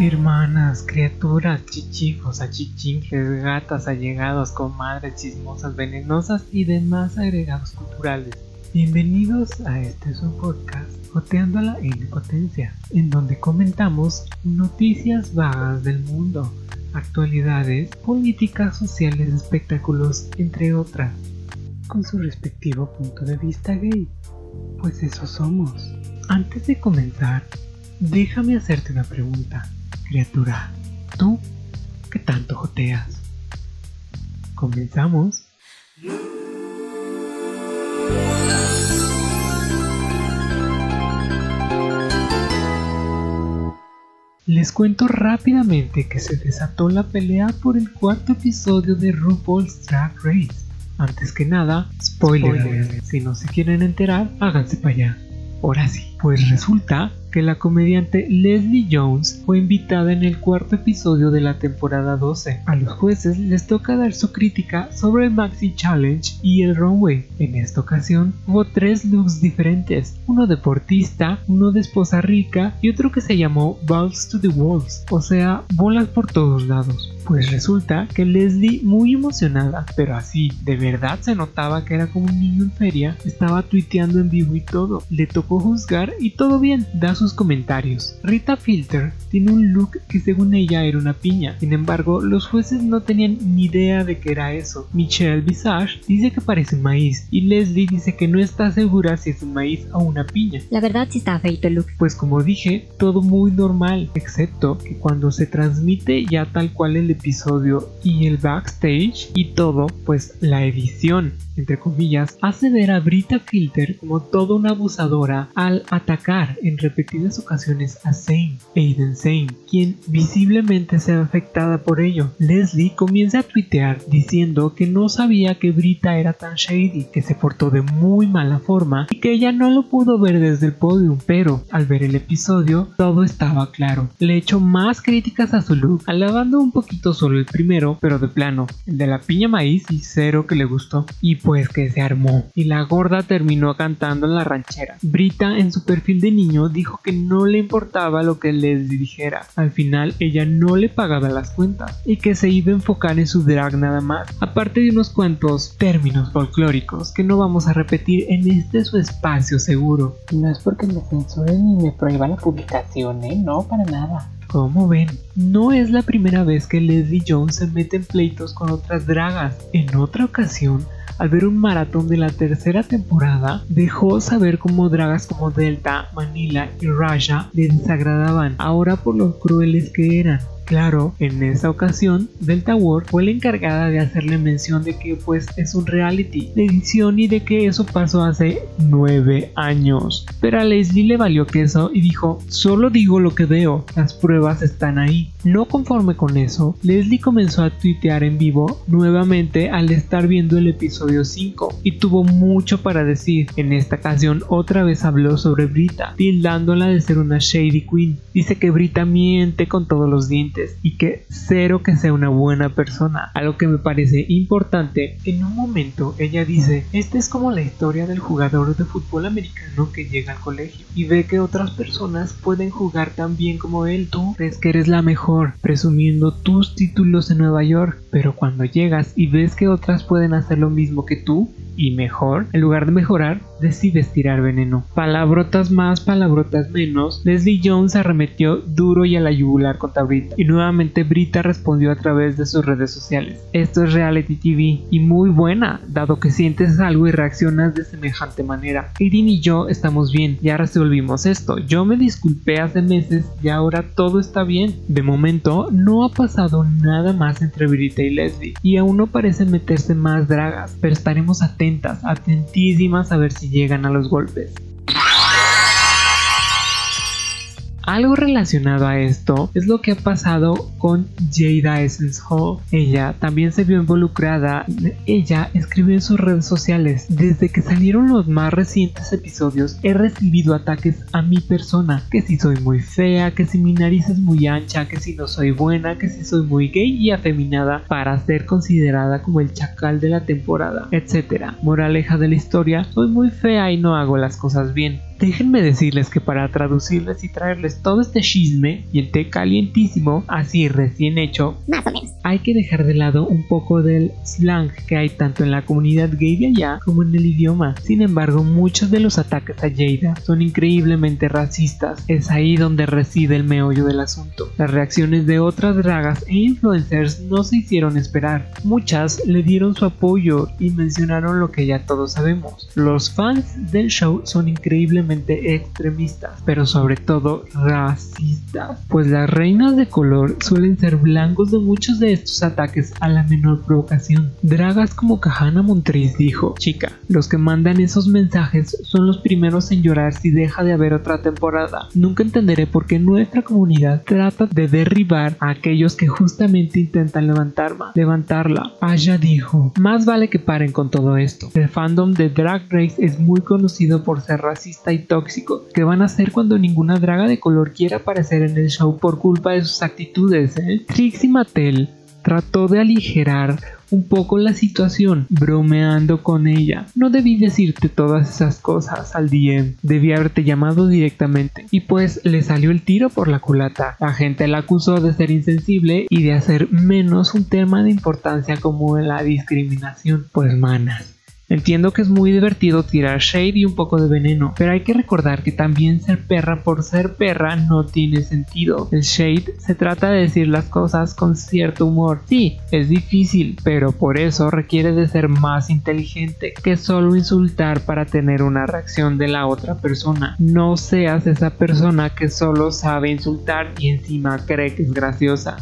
Hermanas, criaturas, chichijos, achichinjes, gatas, allegados, comadres, chismosas, venenosas y demás agregados culturales. Bienvenidos a este su podcast, Joteando la Impotencia, en donde comentamos noticias vagas del mundo, actualidades, políticas sociales, espectáculos, entre otras, con su respectivo punto de vista gay. Pues eso somos. Antes de comenzar, déjame hacerte una pregunta, criatura. ¿Tú qué tanto joteas? ¿Comenzamos? Les cuento rápidamente que se desató la pelea por el cuarto episodio de RuPaul's Drag Race. Antes que nada, spoiler, si no se quieren enterar, háganse para allá. Ahora sí, pues resulta que la comediante Leslie Jones fue invitada en el cuarto episodio de la temporada 12. A los jueces les toca dar su crítica sobre el Maxi Challenge y el Runway. En esta ocasión hubo tres looks diferentes, uno deportista, uno de esposa rica y otro que se llamó Balls to the Walls, o sea, bolas por todos lados. Pues resulta que Leslie, muy emocionada, pero así, de verdad se notaba que era como un niño en feria, estaba tuiteando en vivo y todo. Le tocó juzgar y todo bien, da sus comentarios. Rita Filter tiene un look que según ella era una piña, sin embargo, los jueces no tenían ni idea de que era eso. Michelle Visage dice que parece un maíz y Leslie dice que no está segura si es un maíz o una piña. La verdad sí está feito el look. Pues como dije, todo muy normal, excepto que cuando se transmite ya tal cual el episodio y el backstage y todo, pues la edición entre comillas, hace ver a Brita Filter como toda una abusadora al atacar en repetidas ocasiones a Zane, Aiden Zane, quien visiblemente se ve afectada por ello. Leslie comienza a tuitear diciendo que no sabía que Brita era tan shady, que se portó de muy mala forma y que ella no lo pudo ver desde el podium, pero al ver el episodio todo estaba claro. Le echó más críticas a su look, alabando un poquito solo el primero, pero de plano, el de la piña maíz y cero que le gustó. Y pues que se armó y la gorda terminó cantando en la ranchera. Brita en su perfil de niño dijo que no le importaba lo que les dijera. Al final ella no le pagaba las cuentas y que se iba a enfocar en su drag nada más, aparte de unos cuantos términos folclóricos que no vamos a repetir en este su espacio seguro. No es porque me censuren ni me prohíban la publicación, ¿eh? No, para nada. Como ven, no es la primera vez que Leslie Jones se mete en pleitos con otras dragas. En otra ocasión, al ver un maratón de la tercera temporada, dejó saber cómo dragas como Delta, Manila y Raja le desagradaban, ahora por lo crueles que eran. Claro, en esa ocasión, Delta World fue la encargada de hacerle mención de que pues es un reality de edición y de que eso pasó hace 9 años. Pero a Leslie le valió queso y dijo, solo digo lo que veo, las pruebas están ahí. No conforme con eso, Leslie comenzó a tuitear en vivo nuevamente al estar viendo el episodio 5 y tuvo mucho para decir. En esta ocasión otra vez habló sobre Brita, tildándola de ser una shady queen. Dice que Brita miente con todos los dientes y que cero que sea una buena persona. Algo que me parece importante, en un momento ella dice, esta es como la historia del jugador de fútbol americano que llega al colegio y ve que otras personas pueden jugar tan bien como él. Tú crees que eres la mejor, presumiendo tus títulos en Nueva York, pero cuando llegas y ves que otras pueden hacer lo mismo que tú, y mejor, en lugar de mejorar, decides tirar veneno. Palabrotas más, palabrotas menos, Leslie Jones arremetió duro y a la yugular contra Brita, y nuevamente Brita respondió a través de sus redes sociales. Esto es reality TV, y muy buena, dado que sientes algo y reaccionas de semejante manera. Aiden y yo estamos bien, ya resolvimos esto. Yo me disculpé hace meses y ahora todo está bien. De momento, no ha pasado nada más entre Brita y Leslie, y aún no parecen meterse más dragas, pero estaremos atentas, atentísimas a ver si llegan a los golpes. Algo relacionado a esto es lo que ha pasado con Jada Essence Hall. Ella también se vio involucrada. Ella escribió en sus redes sociales: Desde que salieron los más recientes episodios, he recibido ataques a mi persona. Que si soy muy fea, que si mi nariz es muy ancha, que si no soy buena, que si soy muy gay y afeminada para ser considerada como el chacal de la temporada, etc. Moraleja de la historia: soy muy fea y no hago las cosas bien. Déjenme decirles que para traducirles y traerles todo este chisme y el té calientísimo, así recién hecho, Más o menos. hay que dejar de lado un poco del slang que hay tanto en la comunidad gay de allá como en el idioma. Sin embargo, muchos de los ataques a Jada son increíblemente racistas. Es ahí donde reside el meollo del asunto. Las reacciones de otras dragas e influencers no se hicieron esperar. Muchas le dieron su apoyo y mencionaron lo que ya todos sabemos. Los fans del show son increíblemente extremistas, pero sobre todo racistas, pues las reinas de color suelen ser blancos de muchos de estos ataques a la menor provocación. Dragas como Kahana Montrese dijo, chica, los que mandan esos mensajes son los primeros en llorar si deja de haber otra temporada. Nunca entenderé por qué nuestra comunidad trata de derribar a aquellos que justamente intentan levantarla. levantarla. Aya dijo, más vale que paren con todo esto. El fandom de Drag Race es muy conocido por ser racista y tóxico. ¿Qué van a hacer cuando ninguna draga de color quiera aparecer en el show por culpa de sus actitudes? Eh? Trixie Mattel trató de aligerar un poco la situación, bromeando con ella. No debí decirte todas esas cosas al DM, debí haberte llamado directamente. Y pues le salió el tiro por la culata. La gente la acusó de ser insensible y de hacer menos un tema de importancia como la discriminación. Pues manas. Entiendo que es muy divertido tirar shade y un poco de veneno, pero hay que recordar que también ser perra por ser perra no tiene sentido. El shade se trata de decir las cosas con cierto humor. Sí, es difícil, pero por eso requiere de ser más inteligente que solo insultar para tener una reacción de la otra persona. No seas esa persona que solo sabe insultar y encima cree que es graciosa.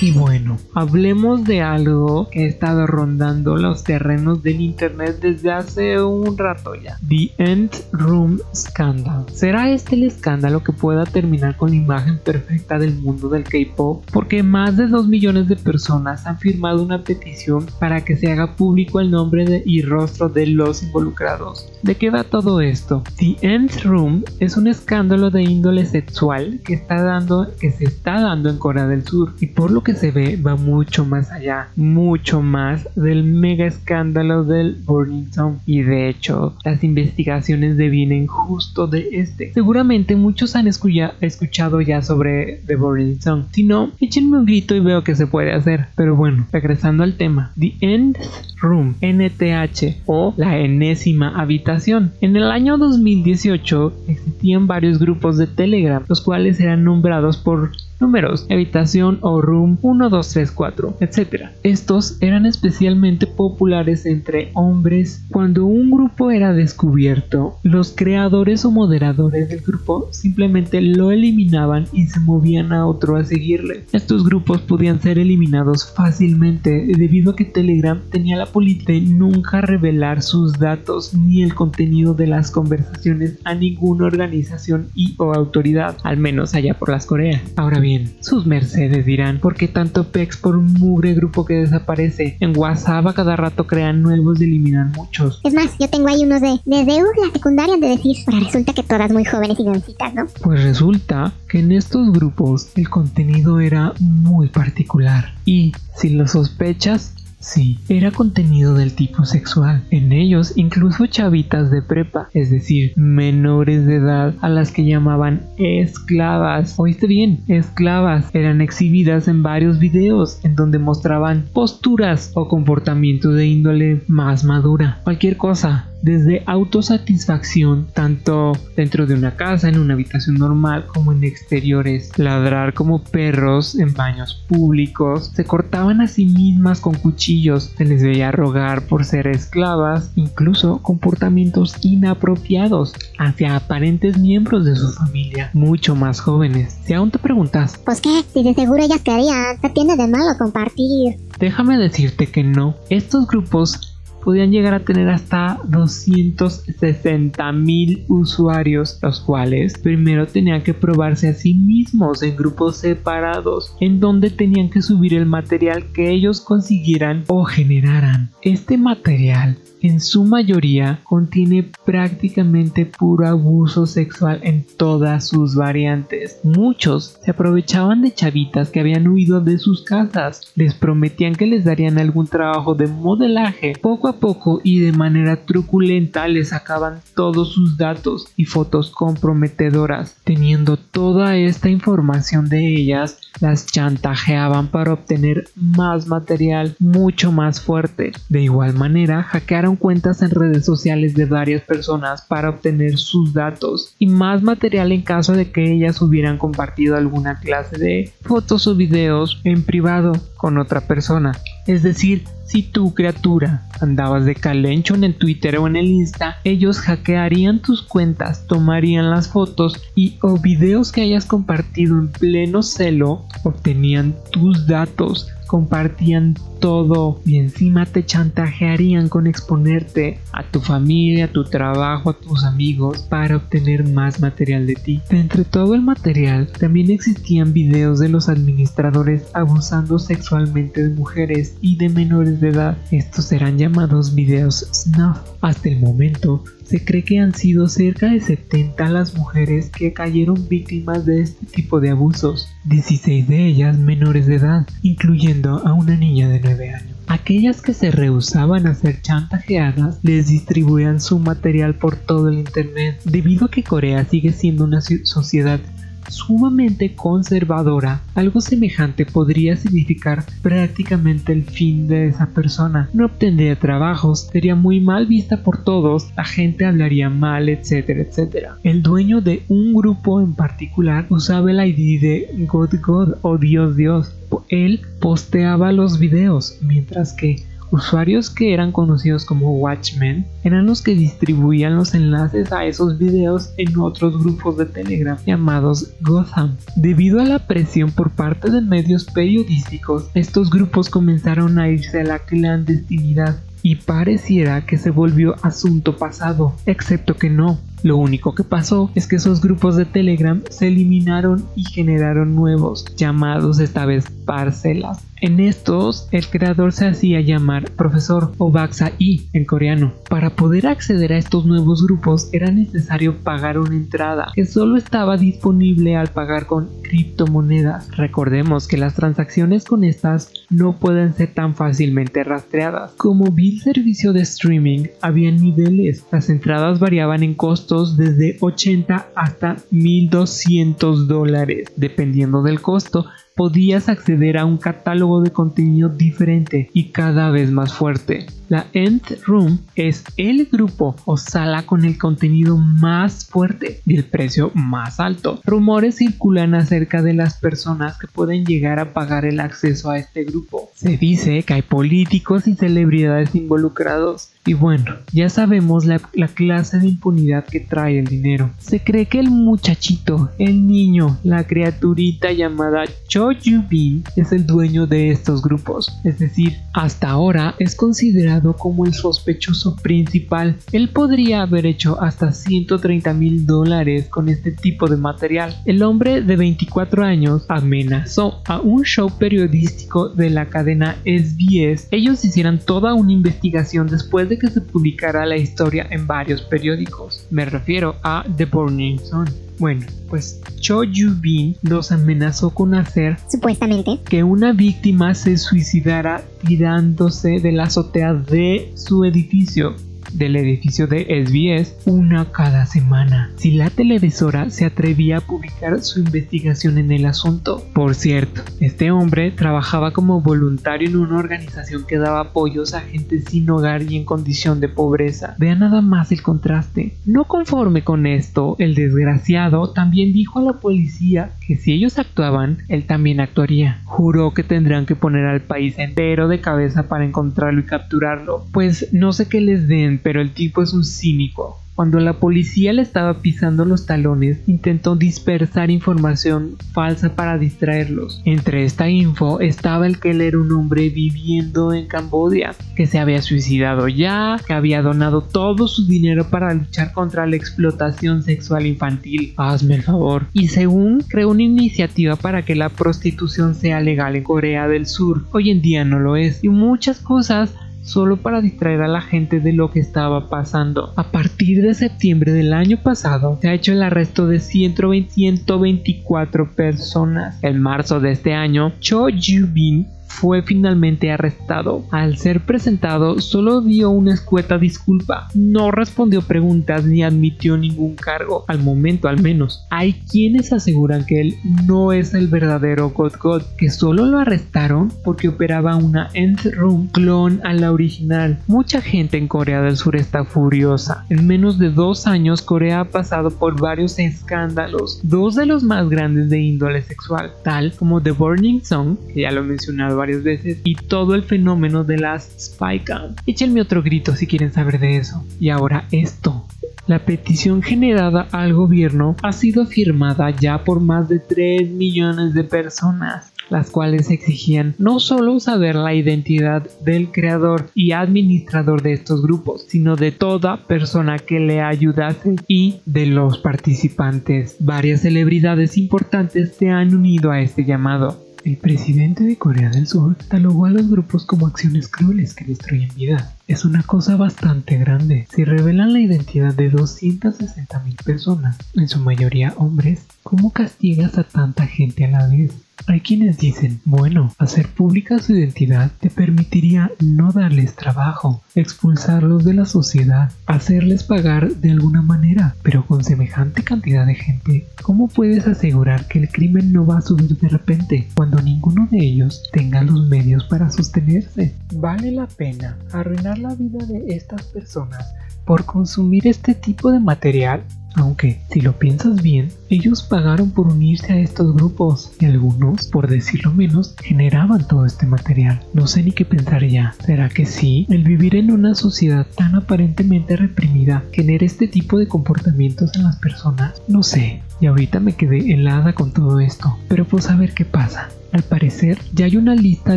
Y bueno, hablemos de algo que ha estado rondando los terrenos del internet desde hace un rato ya. The End Room Scandal. ¿Será este el escándalo que pueda terminar con la imagen perfecta del mundo del K-pop? Porque más de 2 millones de personas han firmado una petición para que se haga público el nombre y rostro de los involucrados. ¿De qué va todo esto? The End Room es un escándalo de índole sexual que está dando que se está dando en Corea del Sur y por lo que se ve va mucho más allá, mucho más del mega escándalo del Burning Zone y de hecho las investigaciones devienen justo de este. Seguramente muchos han escuchado ya sobre The Burning Zone, si no, échenme un grito y veo que se puede hacer. Pero bueno, regresando al tema, The End Room, NTH o la enésima habitación. En el año 2018 existían varios grupos de Telegram, los cuales eran nombrados por números, habitación o room 1, 2, 3, 4, etc. Estos eran especialmente populares entre hombres. Cuando un grupo era descubierto, los creadores o moderadores del grupo simplemente lo eliminaban y se movían a otro a seguirle. Estos grupos podían ser eliminados fácilmente debido a que Telegram tenía la política de nunca revelar sus datos ni el contenido de las conversaciones a ninguna organización y o autoridad, al menos allá por las Coreas. Ahora bien, sus mercedes dirán, ¿por qué tanto pex por un mugre grupo que desaparece? En WhatsApp a cada rato crean nuevos y eliminan muchos. Es más, yo tengo ahí unos de desde uh, la secundaria de decir, pero resulta que todas muy jóvenes y jovencitas, ¿no? Pues resulta que en estos grupos el contenido era muy particular y si lo sospechas Sí, era contenido del tipo sexual. En ellos incluso chavitas de prepa, es decir, menores de edad a las que llamaban esclavas. Oíste bien, esclavas. Eran exhibidas en varios videos en donde mostraban posturas o comportamientos de índole más madura. Cualquier cosa, desde autosatisfacción tanto dentro de una casa, en una habitación normal como en exteriores, ladrar como perros en baños públicos, se cortaban a sí mismas con cuchillos, se les veía rogar por ser esclavas, incluso comportamientos inapropiados hacia aparentes miembros de su familia, mucho más jóvenes. Si aún te preguntas, Pues qué, si de seguro ellas querían, ¿qué tiene de malo compartir? déjame decirte que no, estos grupos podían llegar a tener hasta 260 mil usuarios, los cuales primero tenían que probarse a sí mismos en grupos separados, en donde tenían que subir el material que ellos consiguieran o generaran. Este material en su mayoría contiene prácticamente puro abuso sexual en todas sus variantes. Muchos se aprovechaban de chavitas que habían huido de sus casas, les prometían que les darían algún trabajo de modelaje, poco a poco y de manera truculenta les sacaban todos sus datos y fotos comprometedoras. Teniendo toda esta información de ellas, las chantajeaban para obtener más material mucho más fuerte. De igual manera, hackearon cuentas en redes sociales de varias personas para obtener sus datos y más material en caso de que ellas hubieran compartido alguna clase de fotos o videos en privado con otra persona. Es decir, si tu criatura andabas de calencho en el Twitter o en el Insta, ellos hackearían tus cuentas, tomarían las fotos y o videos que hayas compartido en pleno celo, obtenían tus datos, compartían todo y encima te chantajearían con exponerte a tu familia, a tu trabajo, a tus amigos para obtener más material de ti. De entre todo el material también existían videos de los administradores abusando sexualmente de mujeres y de menores de edad. Estos serán llamados videos snuff. Hasta el momento se cree que han sido cerca de 70 las mujeres que cayeron víctimas de este tipo de abusos, 16 de ellas menores de edad, incluyendo a una niña de 9 años. Aquellas que se rehusaban a ser chantajeadas les distribuían su material por todo el Internet, debido a que Corea sigue siendo una sociedad sumamente conservadora, algo semejante podría significar prácticamente el fin de esa persona. No obtendría trabajos, sería muy mal vista por todos, la gente hablaría mal, etcétera, etcétera. El dueño de un grupo en particular usaba el ID de God God o Dios Dios. Él posteaba los videos, mientras que Usuarios que eran conocidos como Watchmen eran los que distribuían los enlaces a esos videos en otros grupos de Telegram llamados Gotham. Debido a la presión por parte de medios periodísticos, estos grupos comenzaron a irse a la clandestinidad y pareciera que se volvió asunto pasado, excepto que no. Lo único que pasó es que esos grupos de Telegram se eliminaron y generaron nuevos, llamados esta vez parcelas. En estos, el creador se hacía llamar profesor o Baxa I en coreano. Para poder acceder a estos nuevos grupos era necesario pagar una entrada que solo estaba disponible al pagar con criptomonedas. Recordemos que las transacciones con estas no pueden ser tan fácilmente rastreadas. Como vi servicio de streaming, había niveles. Las entradas variaban en costos desde 80 hasta 1200 dólares. Dependiendo del costo, podías acceder a un catálogo de contenido diferente y cada vez más fuerte. La Nth Room es el grupo o sala con el contenido más fuerte y el precio más alto. Rumores circulan acerca de las personas que pueden llegar a pagar el acceso a este grupo. Se dice que hay políticos y celebridades involucrados. Y bueno, ya sabemos la, clase de impunidad que trae el dinero. Se cree que el muchachito, el niño, la criaturita llamada Cho Bin es el dueño de estos grupos. Es decir, hasta ahora es considerado como el sospechoso principal. Él podría haber hecho hasta 130 mil dólares con este tipo de material. El hombre de 24 años amenazó a un show periodístico de la cadena SBS. Ellos hicieran toda una investigación después de que se publicara la historia en varios periódicos. Me refiero a The Burning Sun. Bueno, pues Cho Bin los amenazó con hacer supuestamente. que una víctima se suicidara tirándose de la azotea de su edificio del edificio de SBS una cada semana. Si la televisora se atrevía a publicar su investigación en el asunto. Por cierto, este hombre trabajaba como voluntario en una organización que daba apoyos a gente sin hogar y en condición de pobreza. Vea nada más el contraste. No conforme con esto, el desgraciado también dijo a la policía que si ellos actuaban, él también actuaría. Juró que tendrán que poner al país entero de cabeza para encontrarlo y capturarlo. Pues no sé qué les den, pero el tipo es un cínico. Cuando la policía le estaba pisando los talones, intentó dispersar información falsa para distraerlos. Entre esta info estaba el que él era un hombre viviendo en Cambodia, que se había suicidado ya, que había donado todo su dinero para luchar contra la explotación sexual infantil. Hazme el favor. Y según creó una iniciativa para que la prostitución sea legal en Corea del Sur. Hoy en día no lo es. Y muchas cosas solo para distraer a la gente de lo que estaba pasando. A partir de septiembre del año pasado se ha hecho el arresto de 124 personas. En marzo de este año, Cho Bin fue finalmente arrestado. Al ser presentado, solo dio una escueta disculpa. No respondió preguntas ni admitió ningún cargo, al momento al menos. Hay quienes aseguran que él no es el verdadero God God, que solo lo arrestaron porque operaba una Nth Room clon a la original. Mucha gente en Corea del Sur está furiosa. En menos de dos años, Corea ha pasado por varios escándalos, dos de los más grandes de índole sexual, tal como The Burning Song, que ya lo he mencionado varias veces, y todo el fenómeno de las spy cam. Échenme otro grito si quieren saber de eso. Y ahora esto. La petición generada al gobierno ha sido firmada ya por más de 3 millones de personas las cuales exigían no solo saber la identidad del creador y administrador de estos grupos, sino de toda persona que le ayudase y de los participantes. Varias celebridades importantes se han unido a este llamado. El presidente de Corea del Sur catalogó a los grupos como acciones crueles que destruyen vidas. Es una cosa bastante grande. Si revelan la identidad de 260.000 personas, en su mayoría hombres, ¿cómo castigas a tanta gente a la vez? Hay quienes dicen, bueno, hacer pública su identidad te permitiría no darles trabajo, expulsarlos de la sociedad, hacerles pagar de alguna manera, pero con semejante cantidad de gente, ¿cómo puedes asegurar que el crimen no va a subir de repente cuando ninguno de ellos tenga los medios para sostenerse? Vale la pena arruinar la vida de estas personas por consumir este tipo de material aunque, si lo piensas bien, ellos pagaron por unirse a estos grupos y algunos, por decirlo menos, generaban todo este material. No sé ni qué pensar ya. ¿Será que sí? El vivir en una sociedad tan aparentemente reprimida genera este tipo de comportamientos en las personas? No sé. Y ahorita me quedé helada con todo esto. Pero pues a ver qué pasa. Al parecer, ya hay una lista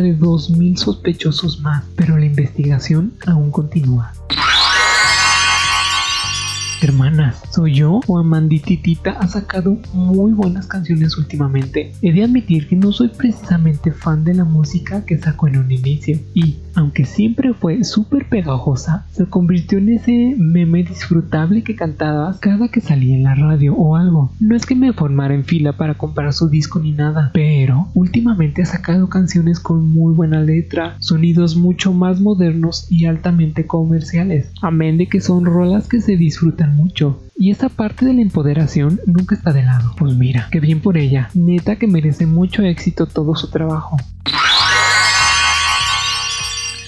de 2.000 sospechosos más, pero la investigación aún continúa. ¿Soy yo o Amandititita ha sacado muy buenas canciones últimamente? He de admitir que no soy precisamente fan de la música que sacó en un inicio y, aunque siempre fue súper pegajosa, se convirtió en ese meme disfrutable que cantabas cada que salía en la radio o algo. No es que me formara en fila para comprar su disco ni nada, pero últimamente ha sacado canciones con muy buena letra, sonidos mucho más modernos y altamente comerciales, amén de que son rolas que se disfrutan mucho. Y esa parte de la empoderación nunca está de lado. Pues mira, qué bien por ella. Neta que merece mucho éxito todo su trabajo.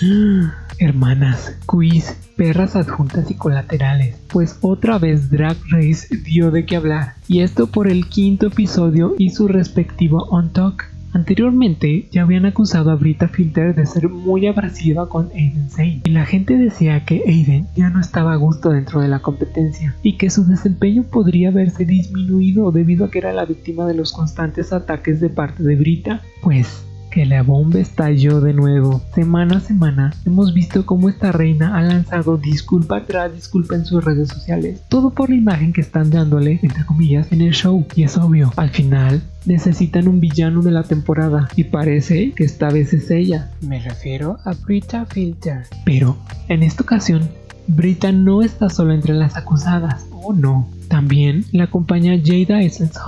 Hermanas, quiz, perras adjuntas y colaterales. Pues otra vez Drag Race dio de qué hablar. Y esto por el quinto episodio y su respectivo On Talk. Anteriormente ya habían acusado a Brita Filter de ser muy abrasiva con Aiden Zane y la gente decía que Aiden ya no estaba a gusto dentro de la competencia y que su desempeño podría haberse disminuido debido a que era la víctima de los constantes ataques de parte de Brita. Pues que la bomba estalló de nuevo. Semana a semana hemos visto cómo esta reina ha lanzado disculpa tras disculpa en sus redes sociales. Todo por la imagen que están dándole, entre comillas, en el show. Y es obvio, al final necesitan un villano de la temporada y parece que esta vez es ella. Me refiero a Brita Filter. Pero, en esta ocasión, Brita no está sola entre las acusadas. Oh no, también la acompaña Jada Essence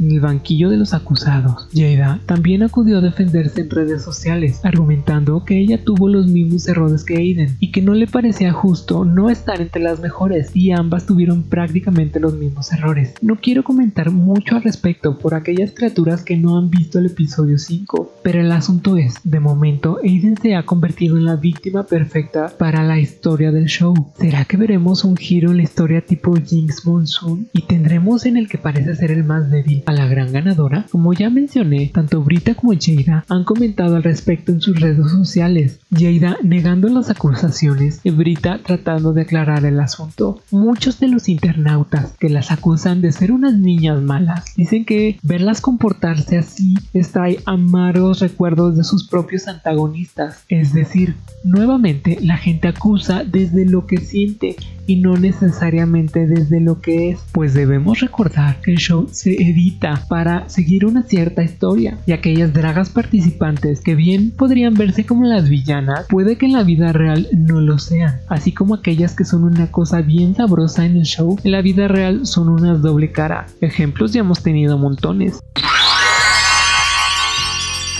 en el banquillo de los acusados. Jada también acudió a defenderse en redes sociales, argumentando que ella tuvo los mismos errores que Aiden y que no le parecía justo no estar entre las mejores y ambas tuvieron prácticamente los mismos errores. No quiero comentar mucho al respecto por aquellas criaturas que no han visto el episodio 5, pero el asunto es, de momento Aiden se ha convertido en la víctima perfecta para la historia del show. ¿Será que veremos un giro en la historia tipo Jinx Monsoon? Y tendremos en el que parece ser el más débil a la gran ganadora. Como ya mencioné, tanto Brita como Jada han comentado al respecto en sus redes sociales. Jada negando las acusaciones y Brita tratando de aclarar el asunto. Muchos de los internautas que las acusan de ser unas niñas malas dicen que verlas comportarse así extrae amargos recuerdos de sus propios antagonistas. Es decir, nuevamente la gente acusa desde lo que siente y no necesariamente desde lo que es, pues debemos recordar que el show se edita para seguir una cierta historia y aquellas dragas participantes que bien podrían verse como las villanas, puede que en la vida real no lo sean, así como aquellas que son una cosa bien sabrosa en el show, en la vida real son una doble cara. Ejemplos ya hemos tenido montones.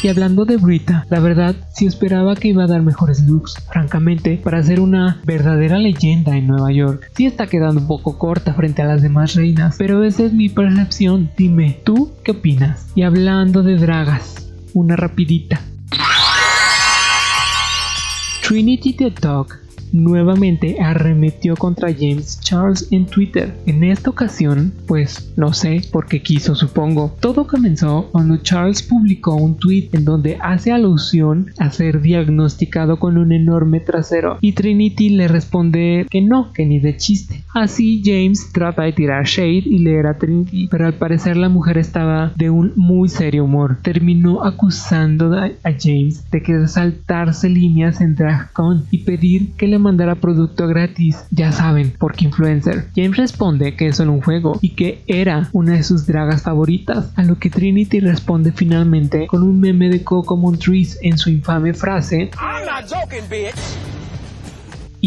Y hablando de Brita, la verdad sí esperaba que iba a dar mejores looks. Francamente, para ser una verdadera leyenda en Nueva York, sí está quedando un poco corta frente a las demás reinas, pero esa es mi percepción. Dime, ¿tú qué opinas? Y hablando de dragas, una rapidita. Trinity the Dog nuevamente arremetió contra James Charles en Twitter. En esta ocasión, pues no sé por qué quiso supongo. Todo comenzó cuando Charles publicó un tweet en donde hace alusión a ser diagnosticado con un enorme trasero y Trinity le responde que no, que ni de chiste. Así James trata de tirar shade y leer a Trinity, pero al parecer la mujer estaba de un muy serio humor. Terminó acusando a James de que saltarse líneas en DragCon y pedir que le mandara producto gratis, ya saben, porque influencer. James responde que es solo un juego y que era una de sus dragas favoritas, a lo que Trinity responde finalmente con un meme de Coco Montrese en su infame frase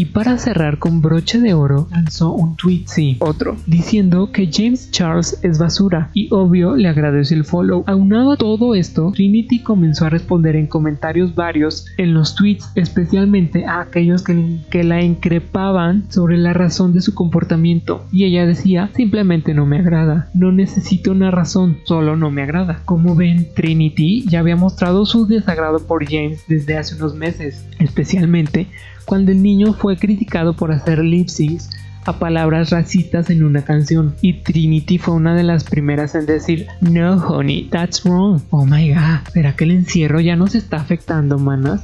y para cerrar con broche de oro lanzó un tweet, sí, otro, diciendo que James Charles es basura y obvio le agradeció el follow. Aunado a todo esto, Trinity comenzó a responder en comentarios varios en los tweets, especialmente a aquellos que, que la increpaban sobre la razón de su comportamiento y ella decía simplemente no me agrada, no necesito una razón, solo no me agrada. Como ven, Trinity ya había mostrado su desagrado por James desde hace unos meses, especialmente cuando el niño fue criticado por hacer lip a palabras racistas en una canción y Trinity fue una de las primeras en decir No honey, that's wrong. Oh my god, ¿será que el encierro ya nos está afectando, manas?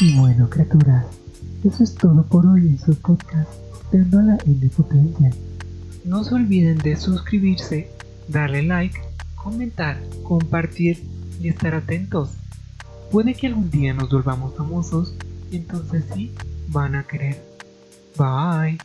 Y bueno, criaturas, eso es todo por hoy en su podcast, Tendo a la N. No se olviden de suscribirse, darle like, comentar, compartir y estar atentos. Puede que algún día nos volvamos famosos y entonces sí van a querer. Bye.